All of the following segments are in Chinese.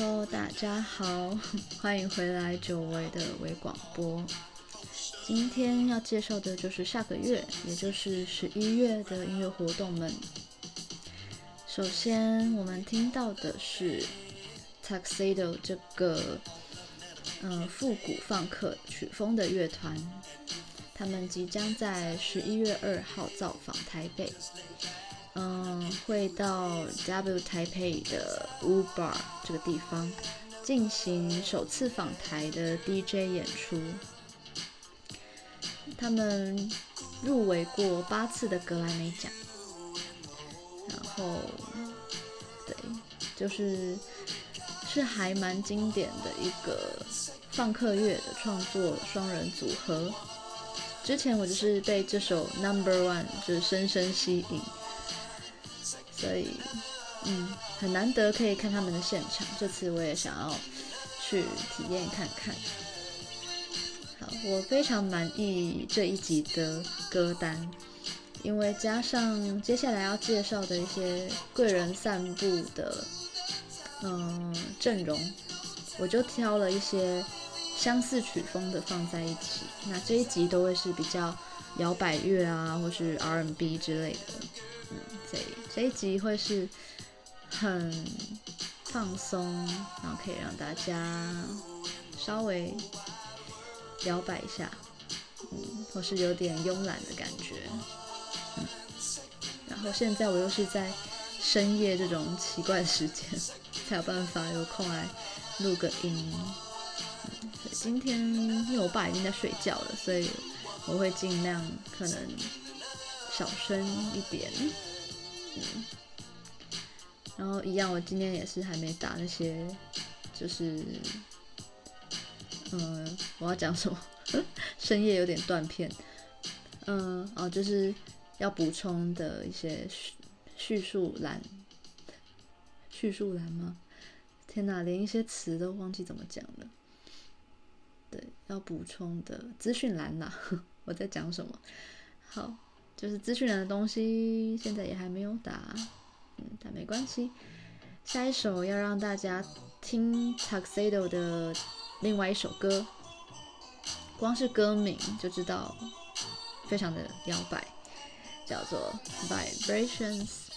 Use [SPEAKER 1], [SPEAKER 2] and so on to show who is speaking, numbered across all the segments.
[SPEAKER 1] Hello，大家好，欢迎回来久违的微广播。今天要介绍的就是下个月，也就是十一月的音乐活动们。首先，我们听到的是 Tuxedo 这个嗯复古放克曲风的乐团，他们即将在十一月二号造访台北。嗯，会到 W 台北的 Uber 这个地方进行首次访台的 DJ 演出。他们入围过八次的格莱美奖，然后对，就是是还蛮经典的一个放克乐的创作双人组合。之前我就是被这首 Number One 就深深吸引。所以，嗯，很难得可以看他们的现场。这次我也想要去体验看看。好，我非常满意这一集的歌单，因为加上接下来要介绍的一些贵人散步的嗯阵容，我就挑了一些相似曲风的放在一起。那这一集都会是比较摇摆乐啊，或是 R&B 之类的。嗯，所以这一集会是很放松，然后可以让大家稍微摇摆一下，嗯，或是有点慵懒的感觉，嗯。然后现在我又是在深夜这种奇怪的时间，才有办法有空来录个音。嗯，今天因为我爸已经在睡觉了，所以我会尽量可能。小声一点，然后一样，我今天也是还没打那些，就是，嗯，我要讲什么？深夜有点断片，嗯，哦，就是要补充的一些叙述栏，叙述栏吗？天哪，连一些词都忘记怎么讲了。对，要补充的资讯栏啦，我在讲什么？好。就是资讯栏的东西，现在也还没有打，嗯，但没关系。下一首要让大家听 Tuxedo 的另外一首歌，光是歌名就知道非常的摇摆，叫做 Vibrations。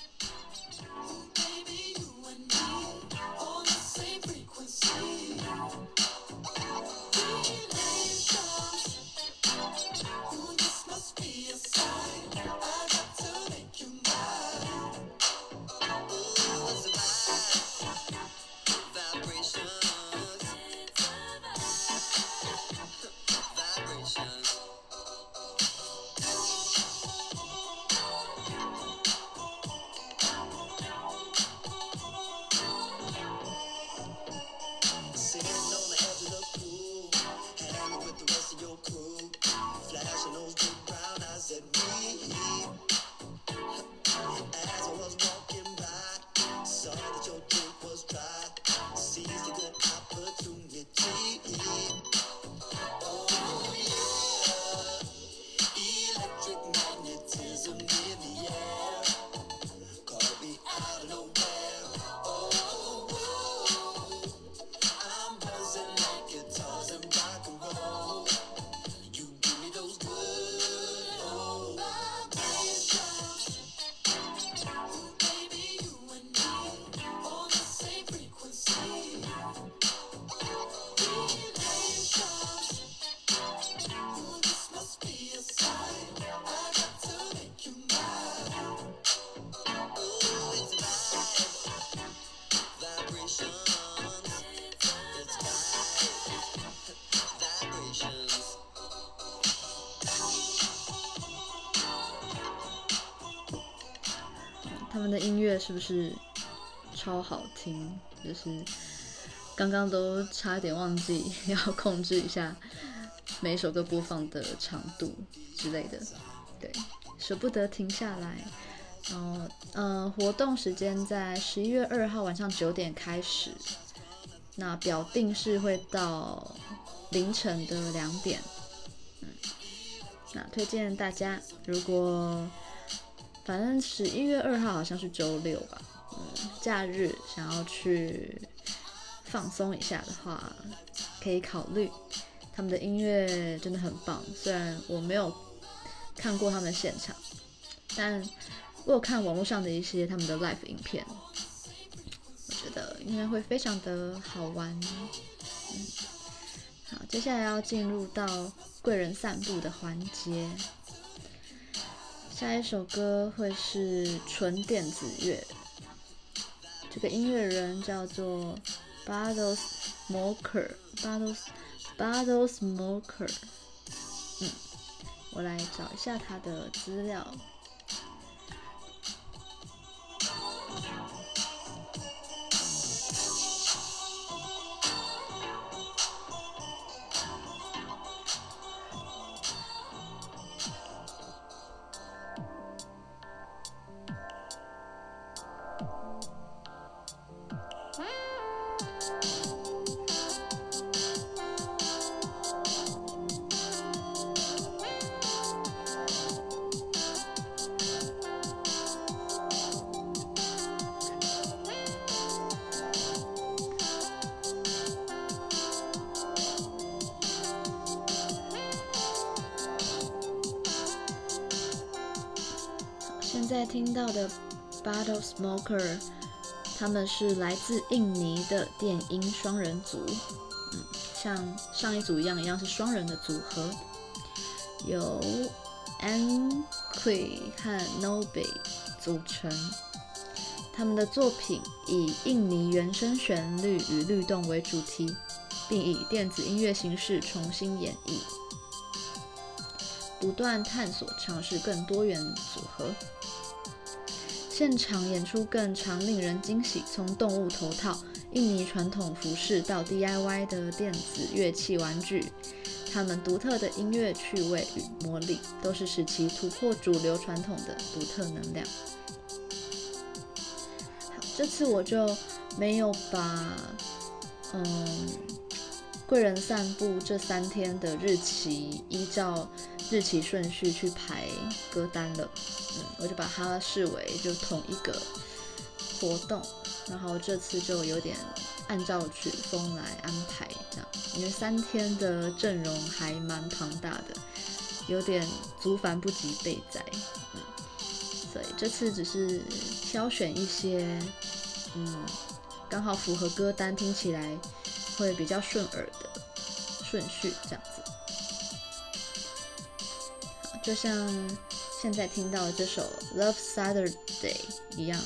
[SPEAKER 1] 是不是超好听？就是刚刚都差点忘记 要控制一下每首歌播放的长度之类的，对，舍不得停下来。然后，呃，活动时间在十一月二号晚上九点开始，那表定是会到凌晨的两点。嗯，那推荐大家，如果反正十一月二号好像是周六吧，嗯，假日想要去放松一下的话，可以考虑。他们的音乐真的很棒，虽然我没有看过他们现场，但我有看网络上的一些他们的 live 影片，我觉得应该会非常的好玩。嗯，好，接下来要进入到贵人散步的环节。下一首歌会是纯电子乐，这个音乐人叫做 Bottle Smoker，Bottle Bottle Smoker。嗯，我来找一下他的资料。Moker，他们是来自印尼的电音双人组，嗯，像上一组一样，一样是双人的组合，由 Anqi 和 Nobe 组成。他们的作品以印尼原声旋律与律动为主题，并以电子音乐形式重新演绎，不断探索尝试更多元组合。现场演出更常令人惊喜，从动物头套、印尼传统服饰到 DIY 的电子乐器玩具，他们独特的音乐趣味与魔力，都是使其突破主流传统的独特能量。好，这次我就没有把嗯贵人散步这三天的日期依照日期顺序去排歌单了，嗯，我就把它视为就同一个活动，然后这次就有点按照曲风来安排这样，因为三天的阵容还蛮庞大的，有点族繁不及备载，嗯，所以这次只是挑选一些，嗯，刚好符合歌单，听起来会比较顺耳的顺序这样子。就像现在听到的这首《Love Saturday》一样，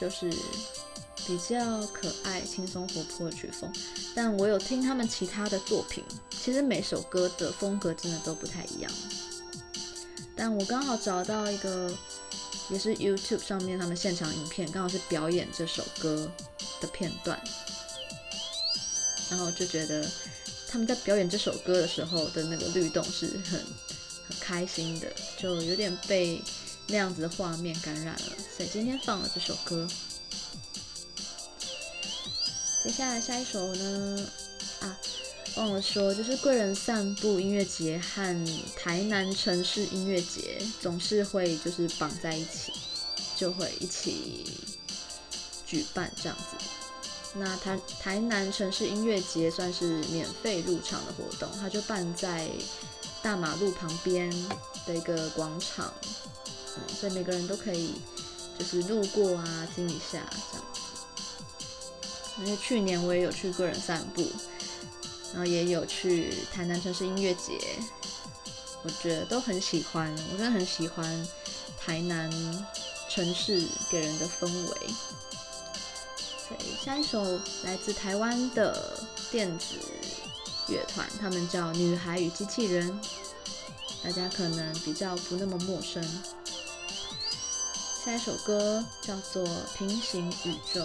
[SPEAKER 1] 就是比较可爱、轻松、活泼的曲风。但我有听他们其他的作品，其实每首歌的风格真的都不太一样。但我刚好找到一个，也是 YouTube 上面他们现场影片，刚好是表演这首歌的片段，然后就觉得。他们在表演这首歌的时候的那个律动是很很开心的，就有点被那样子的画面感染了，所以今天放了这首歌。接下来下一首呢？啊，忘了说，就是贵人散步音乐节和台南城市音乐节总是会就是绑在一起，就会一起举办这样子。那台台南城市音乐节算是免费入场的活动，它就办在大马路旁边的一个广场，嗯，所以每个人都可以就是路过啊，听一下这样子。因为去年我也有去个人散步，然后也有去台南城市音乐节，我觉得都很喜欢，我真的很喜欢台南城市给人的氛围。下一首来自台湾的电子乐团，他们叫女孩与机器人，大家可能比较不那么陌生。下一首歌叫做《平行宇宙》。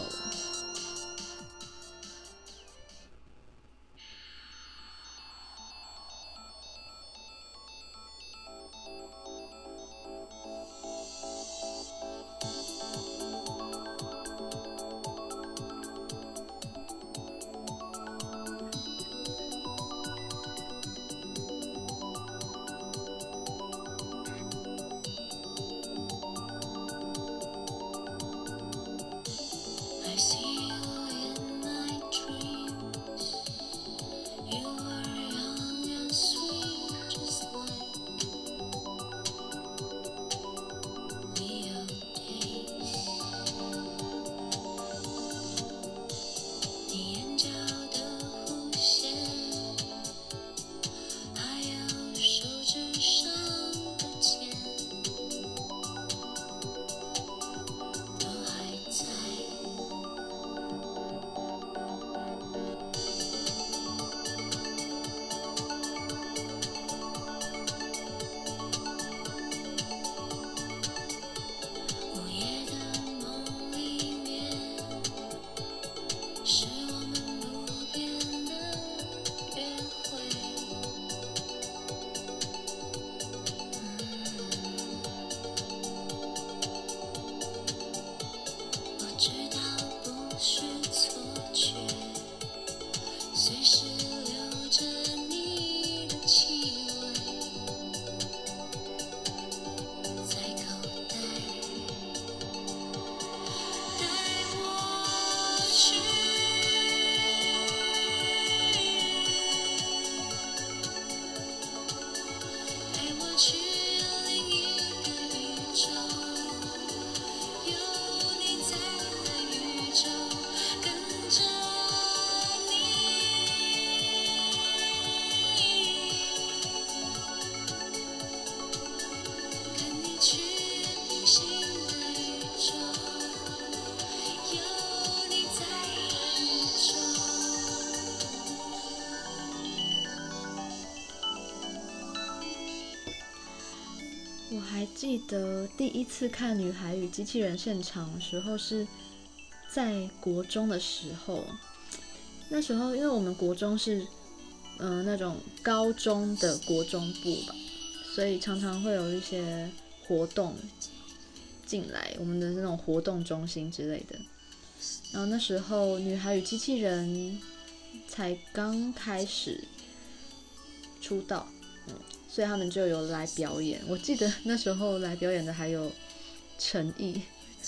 [SPEAKER 1] 得第一次看《女孩与机器人》现场的时候是在国中的时候，那时候因为我们国中是嗯、呃、那种高中的国中部吧，所以常常会有一些活动进来我们的那种活动中心之类的。然后那时候《女孩与机器人》才刚开始出道，所以他们就有来表演。我记得那时候来表演的还有陈毅，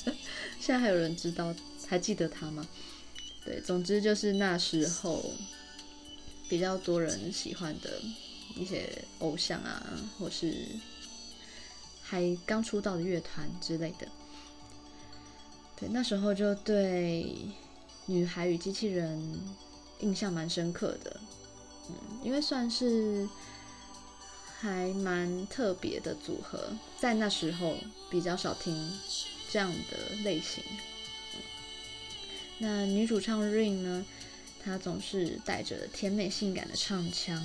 [SPEAKER 1] 现在还有人知道，还记得他吗？对，总之就是那时候比较多人喜欢的一些偶像啊，或是还刚出道的乐团之类的。对，那时候就对《女孩与机器人》印象蛮深刻的，嗯，因为算是。还蛮特别的组合，在那时候比较少听这样的类型。那女主唱 Rain 呢，她总是带着甜美性感的唱腔。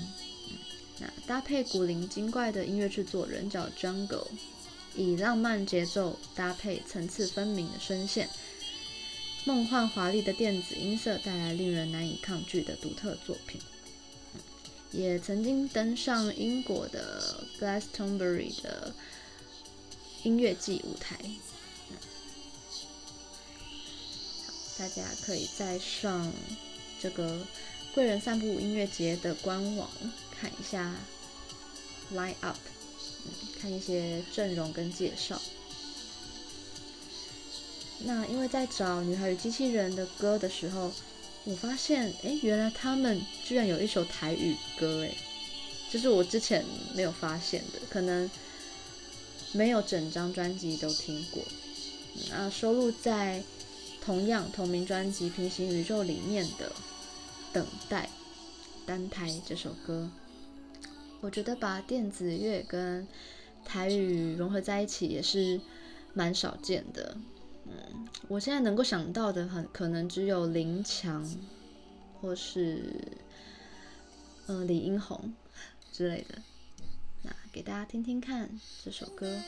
[SPEAKER 1] 那搭配古灵精怪的音乐制作人叫 Jungle，以浪漫节奏搭配层次分明的声线，梦幻华丽的电子音色带来令人难以抗拒的独特作品。也曾经登上英国的 Glastonbury 的音乐季舞台，大家可以再上这个贵人散步音乐节的官网看一下 line up，看一些阵容跟介绍。那因为在找《女孩与机器人》的歌的时候。我发现，哎，原来他们居然有一首台语歌，哎，这是我之前没有发现的，可能没有整张专辑都听过。那收录在同样同名专辑《平行宇宙》里面的《等待》单台这首歌，我觉得把电子乐跟台语融合在一起也是蛮少见的。嗯，我现在能够想到的很可能只有林强，或是、呃、李英红之类的。那给大家听听看这首歌。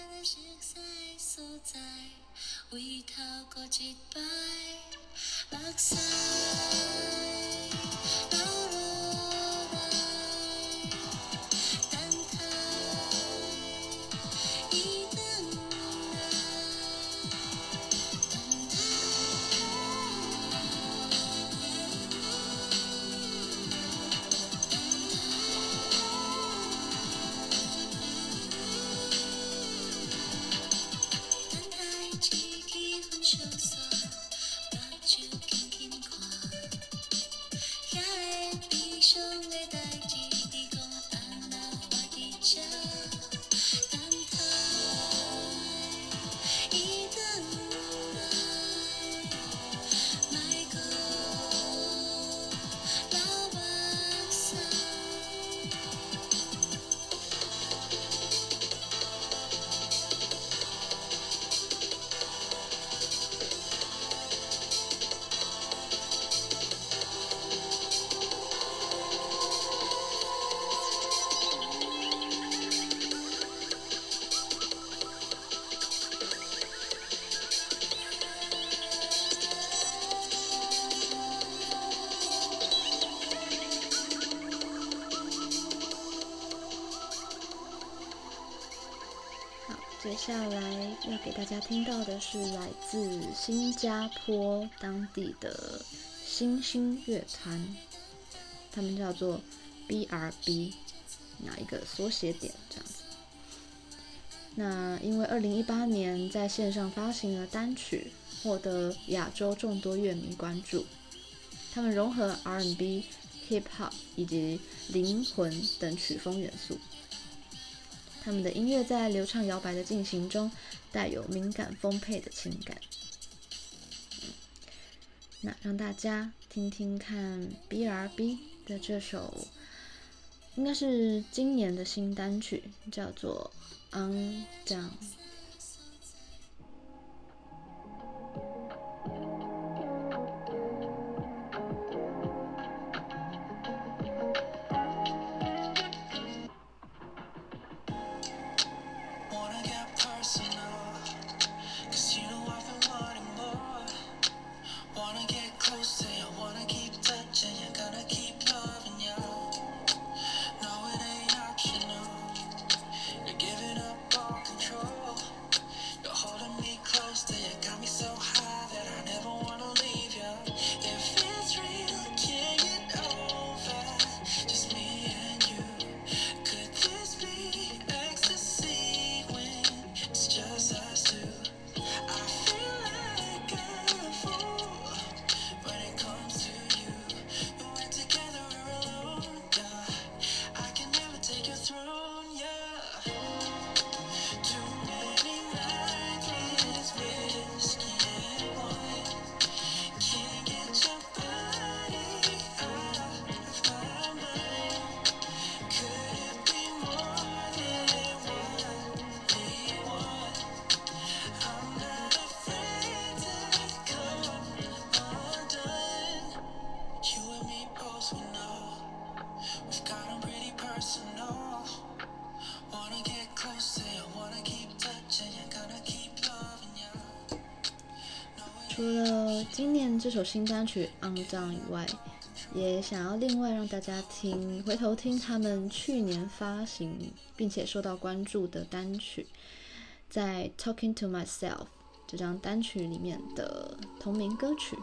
[SPEAKER 2] 接下来要给大家听到的是来自新加坡当地的新星乐团，他们叫做 BRB，哪一个缩写点这样子。那因为二零一八年在线上发行了单曲，获得亚洲众多乐迷关注。他们融合 R&B、Hip Hop 以及灵魂等曲风元素。他们的音乐在流畅摇摆的进行中，带有敏感丰沛的情感。那让大家听听看 BRB 的这首，应该是今年的新单曲，叫做《Undone》。首新单曲《Undone》以外，也想要另外让大家听，回头听他们去年发行并且受到关注的单曲，在《Talking to Myself》这张单曲里面的同名歌曲。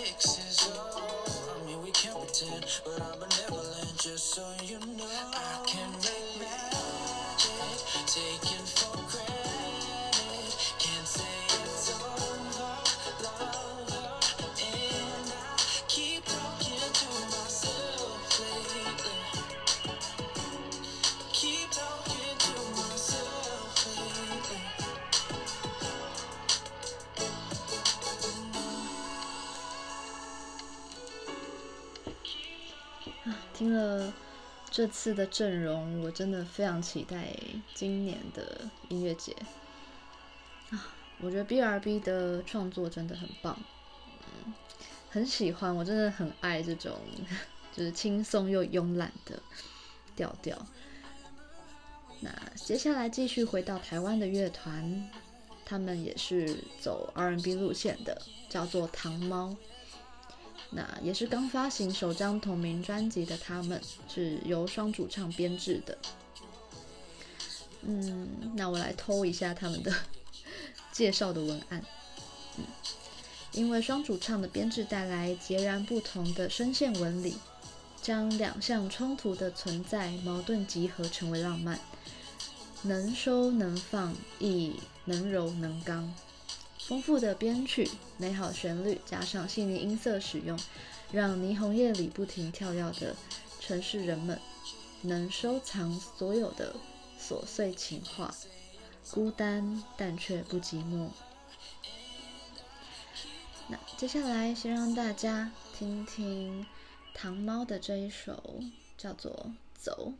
[SPEAKER 1] fix. 听了这次的阵容，我真的非常期待今年的音乐节啊！我觉得 BRB 的创作真的很棒，嗯，很喜欢，我真的很爱这种就是轻松又慵懒的调调。那接下来继续回到台湾的乐团，他们也是走 R N B 路线的，叫做糖猫。那也是刚发行首张同名专辑的，他们是由双主唱编制的。嗯，那我来偷一下他们的 介绍的文案。嗯，因为双主唱的编制带来截然不同的声线纹理，将两项冲突的存在矛盾集合成为浪漫，能收能放，亦能柔能刚。丰富的编曲、美好旋律，加上细腻音色使用，让霓虹夜里不停跳跃的城市人们能收藏所有的琐碎情话，孤单但却不寂寞。那接下来，先让大家听听糖猫的这一首，叫做《走》。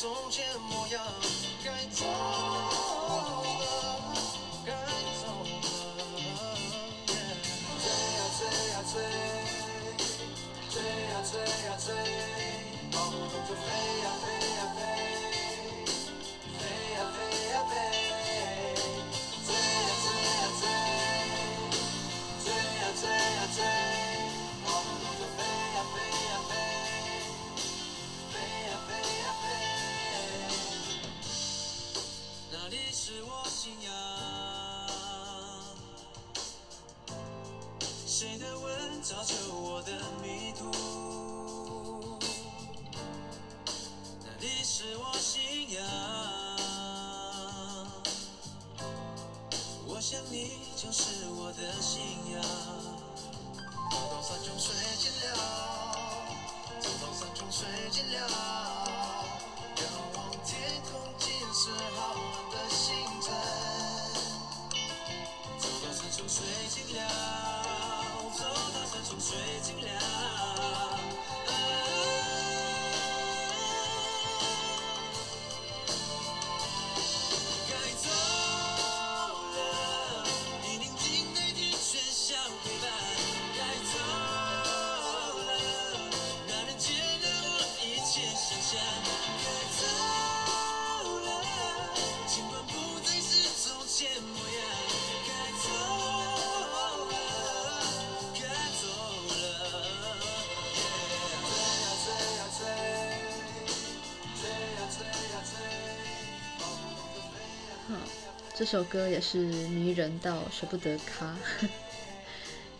[SPEAKER 2] 从前模
[SPEAKER 1] 样这首歌也是迷人到舍不得卡。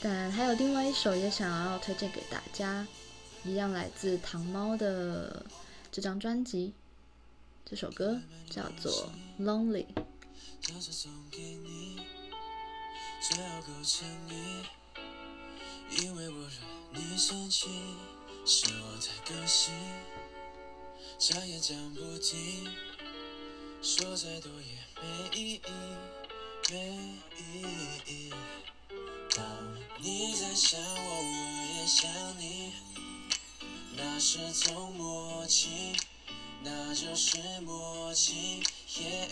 [SPEAKER 1] 但还有另外一首也想要推荐给大家，一样来自糖猫的这张专辑。这首歌叫做《Lonely》。
[SPEAKER 2] 说再多也没意义，没意义。当你在想我，我也想你，那是种默契，那就是默契。Yeah,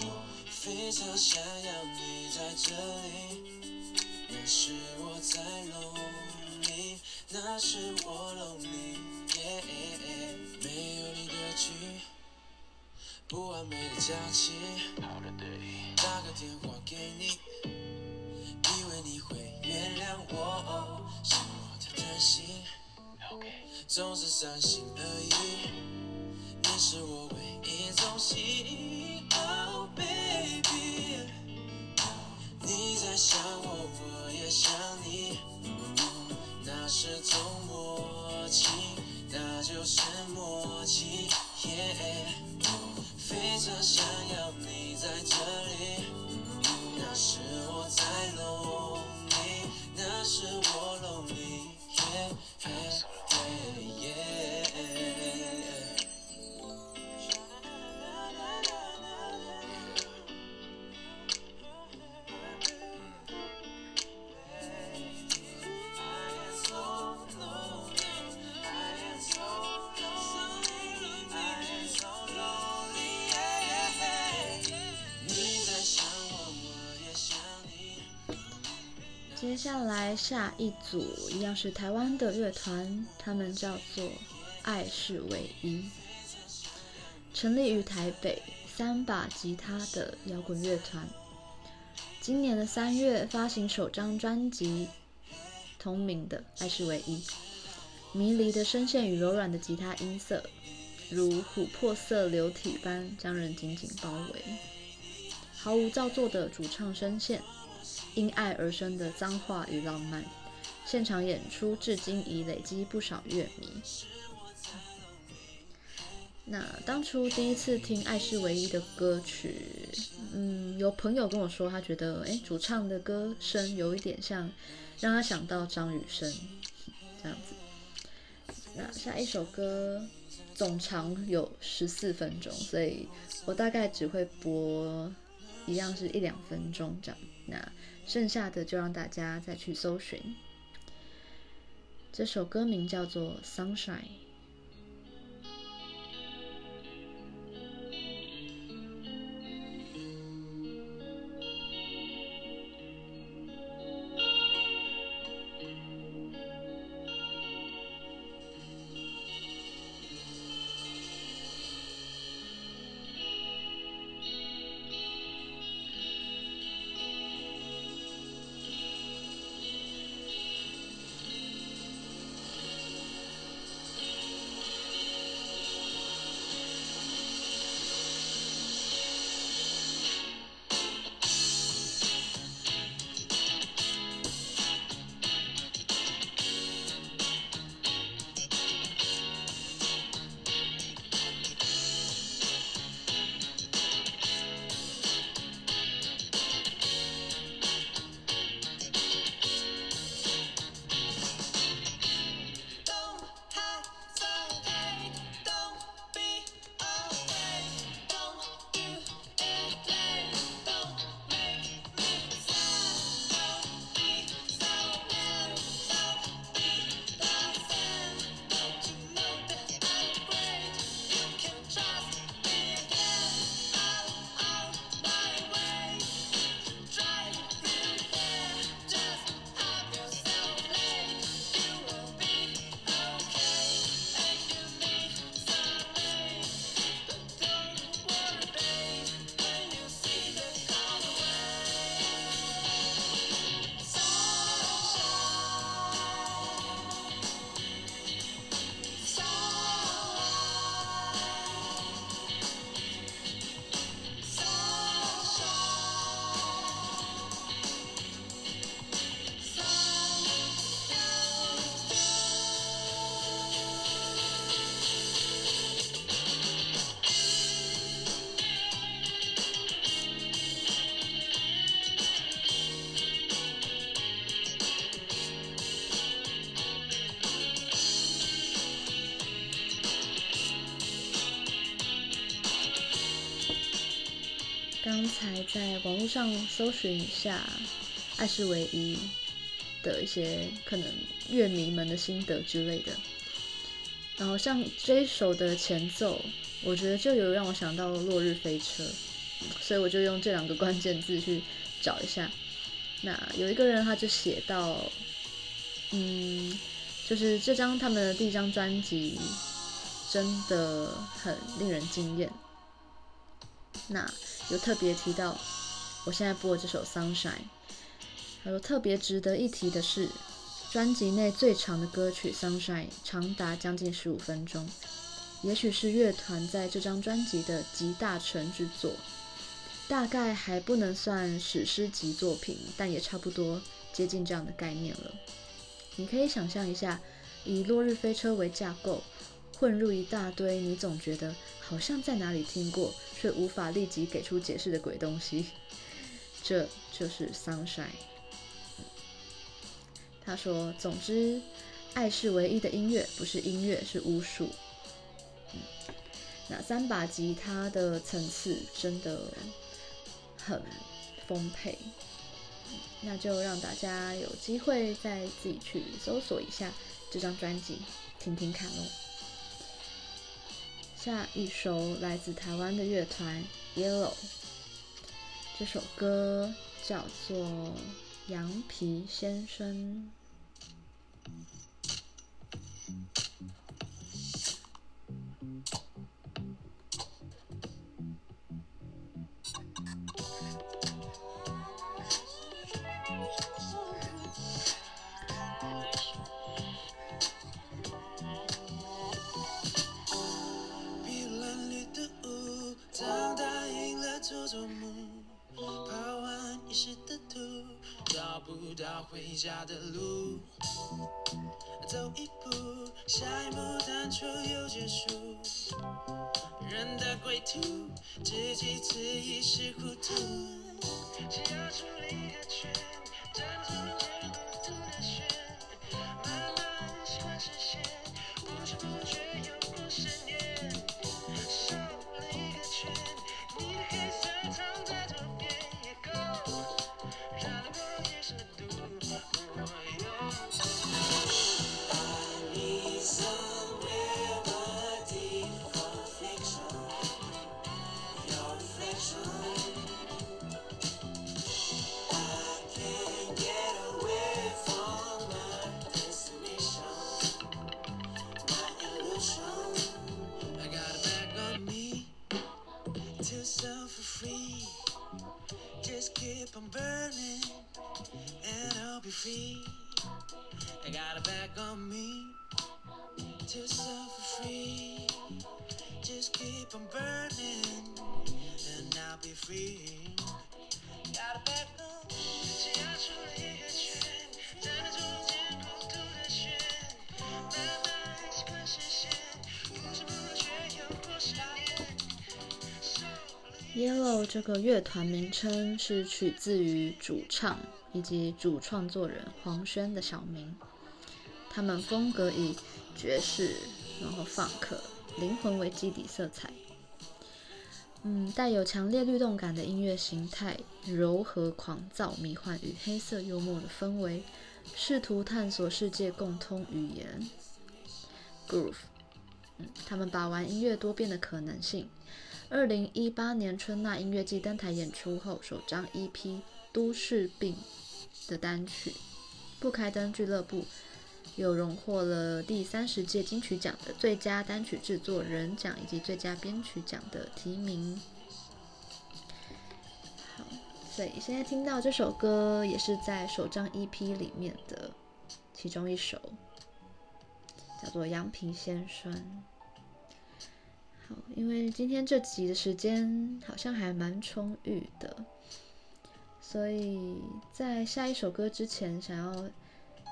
[SPEAKER 2] 我非常想要你在这里，那是我在 lonely，那是我 lonely。Yeah, 不完美的假期，打个电话给你，以为你会原谅我，是我太贪心，总是三心二意，你是我唯一重心。Oh baby，你在想我，我也想你，那是种默契，那就是默契。Yeah。非常想要你在这里，
[SPEAKER 1] 接下来下一组一样是台湾的乐团，他们叫做爱是唯一，成立于台北，三把吉他的摇滚乐团。今年的三月发行首张专辑，同名的《爱是唯一》，迷离的声线与柔软的吉他音色，如琥珀色流体般将人紧紧包围，毫无造作的主唱声线。因爱而生的脏话与浪漫，现场演出至今已累积不少乐迷。那当初第一次听《爱是唯一》的歌曲，嗯，有朋友跟我说，他觉得，诶，主唱的歌声有一点像，让他想到张雨生这样子。那下一首歌总长有十四分钟，所以我大概只会播一样是一两分钟这样。那剩下的就让大家再去搜寻。这首歌名叫做《Sunshine》。刚才在网络上搜寻一下爱是唯一的一些可能乐迷们的心得之类的，然后像这一首的前奏，我觉得就有让我想到《落日飞车》，所以我就用这两个关键字去找一下。那有一个人他就写到，嗯，就是这张他们的第一张专辑真的很令人惊艳。那有特别提到，我现在播的这首《Sunshine》。还有特别值得一提的是，专辑内最长的歌曲《Sunshine》长达将近十五分钟，也许是乐团在这张专辑的集大成之作，大概还不能算史诗级作品，但也差不多接近这样的概念了。你可以想象一下，以《落日飞车》为架构，混入一大堆你总觉得好像在哪里听过，却无法立即给出解释的鬼东西，这就是《Sunshine》。他说：“总之，爱是唯一的音乐，不是音乐，是巫术。那三把吉他的层次真的很丰沛。那就让大家有机会再自己去搜索一下这张专辑，听听看喽。下一首来自台湾的乐团 Yellow，这首歌叫做《羊皮先生》。”这个乐团名称是取自于主唱以及主创作人黄轩的小名。他们风格以爵士、然后 funk、灵魂为基底色彩，嗯，带有强烈律动感的音乐形态，柔和、狂躁、迷幻与黑色幽默的氛围，试图探索世界共通语言。Groove，嗯，他们把玩音乐多变的可能性。二零一八年春呐音乐季登台演出后，首张 EP《都市病》的单曲《不开灯俱乐部》又荣获了第三十届金曲奖的最佳单曲制作人奖以及最佳编曲奖的提名。好，所以现在听到这首歌也是在首张 EP 里面的其中一首，叫做《羊皮先生》。好，因为今天这集的时间好像还蛮充裕的，所以在下一首歌之前，想要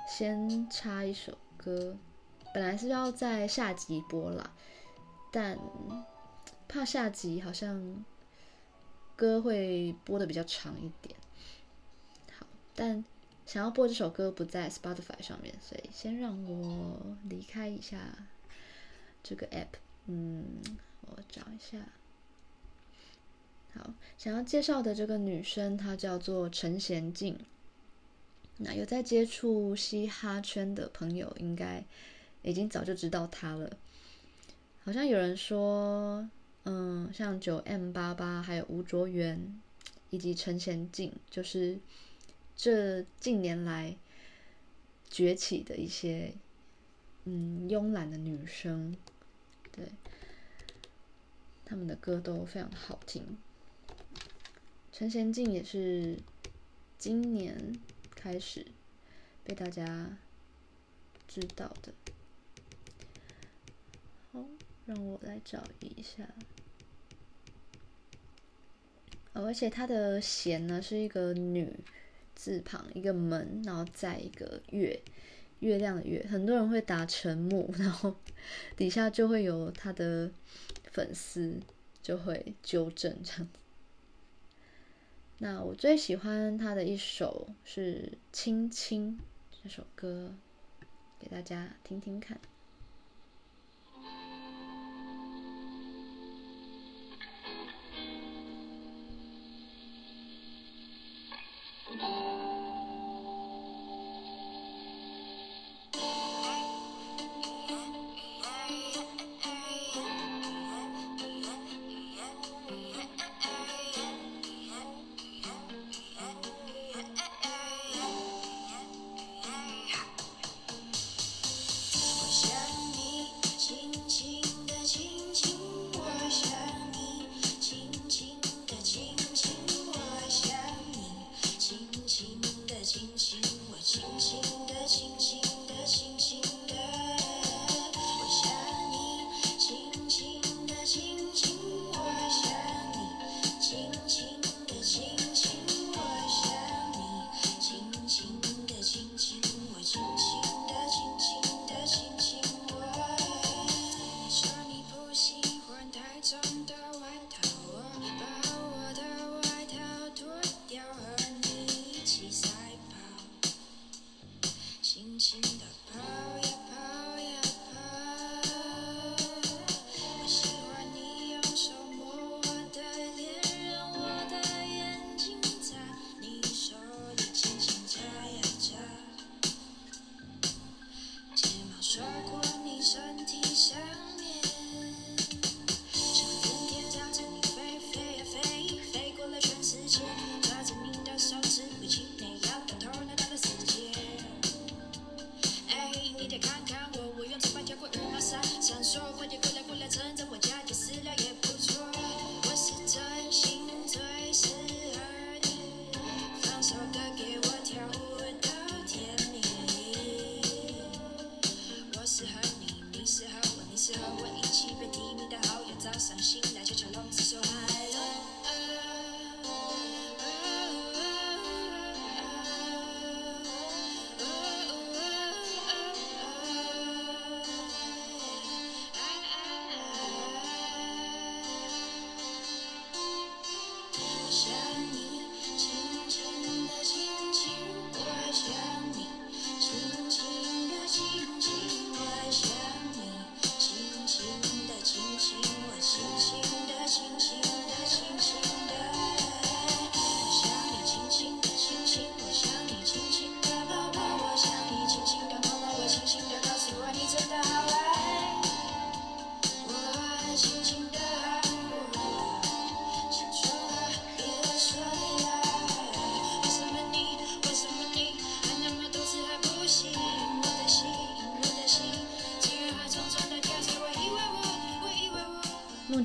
[SPEAKER 1] 先插一首歌。本来是要在下集播啦，但怕下集好像歌会播得比较长一点。好，但想要播这首歌不在 Spotify 上面，所以先让我离开一下这个 app。嗯。我找一下，
[SPEAKER 3] 好，想要介绍的这个女生，她叫做陈娴静。那有在接触嘻哈圈的朋友，应该已经早就知道她了。好像有人说，嗯，像九 M 八八，还有吴卓源，以及陈娴静，就是这近年来崛起的一些，嗯，慵懒的女生，对，他们的歌都非常的好听。陈娴静也是今年开始被大家知道的。好，让我来找一下。而且他的“娴”呢是一个女字旁，一个门，然后再一个月，月亮的“月”。很多人会打陈木，然后 底下就会有他的粉丝就会纠正这样子。那我最喜欢他的一首是《亲亲》这首歌，给大家听听看。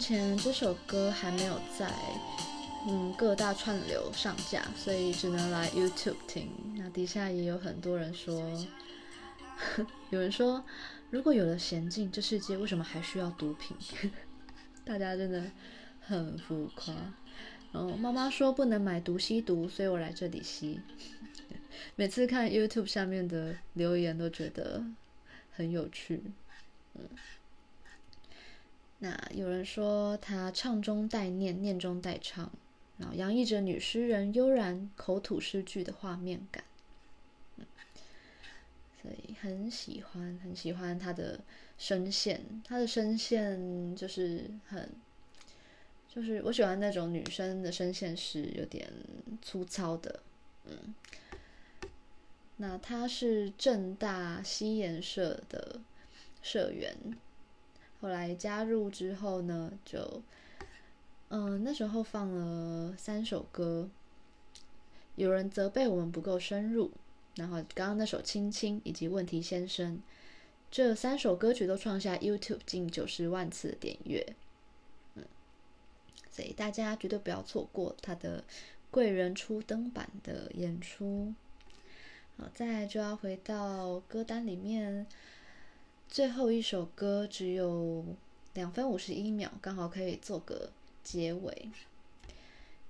[SPEAKER 3] 前这首歌还没有在嗯各大串流上架，所以只能来 YouTube 听。那底下也有很多人说，有人说，如果有了娴静，这世界为什么还需要毒品？大家真的很浮夸。然后妈妈说不能买毒吸毒，所以我来这里吸。每次看 YouTube 下面的留言都觉得很有趣。嗯。那有人说他唱中带念，念中带唱，然后洋溢着女诗人悠然口吐诗句的画面感，所以很喜欢，很喜欢他的声线，他的声线就是很
[SPEAKER 1] 就是我喜欢那种女生的声线是有点粗糙的，嗯。那他是正大西研社的社员，后来加入之后呢，就嗯那时候放了三首歌，有人责备我们不够深入，然后刚刚那首《亲亲》以及《问题先生》这三首歌曲都创下 YouTube 近九十万次的点阅，嗯，所以大家绝对不要错过他的贵人初登版的演出。好，再就要回到歌单里面，最后一首歌只有两分五十一秒，刚好可以做个结尾。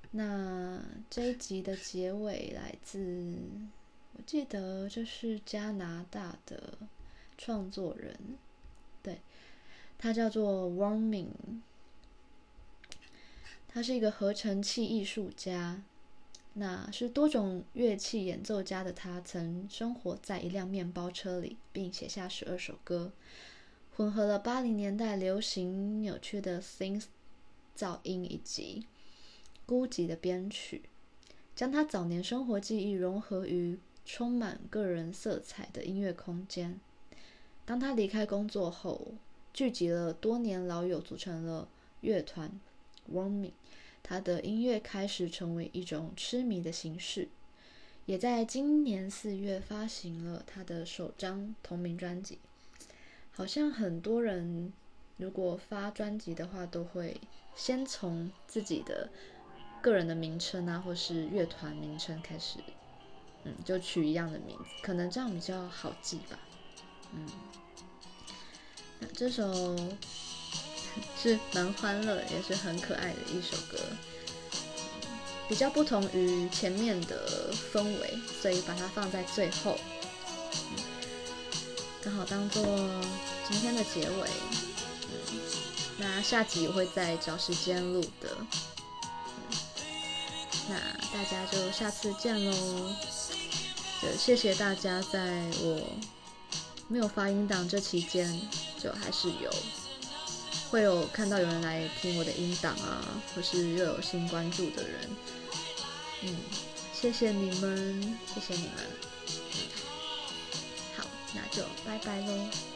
[SPEAKER 1] 那这一集的结尾来自，我记得这是加拿大的创作人，对，他叫做 Warming，他是一个合成器艺术家。那是多种乐器演奏家的他，曾生活在一辆面包车里，并写下十二首歌，混合了八零年代流行扭曲的 synth 噪音以及孤寂的编曲，将他早年生活记忆融合于充满个人色彩的音乐空间。当他离开工作后，聚集了多年老友，组成了乐团 Warming。他的音乐开始成为一种痴迷的形式，也在今年四月发行了他的首张同名专辑。好像很多人如果发专辑的话，都会先从自己的个人的名称啊，或是乐团名称开始，嗯，就取一样的名字，可能这样比较好记吧。嗯，那这首。是蛮欢乐，也是很可爱的一首歌，比较不同于前面的氛围，所以把它放在最后，刚好当做今天的结尾。那下集我会再找时间录的，那大家就下次见喽。就谢谢大家在我没有发音档这期间，就还是有。会有看到有人来听我的音档啊，或是又有新关注的人，嗯，谢谢你们，谢谢你们，好，那就拜拜喽。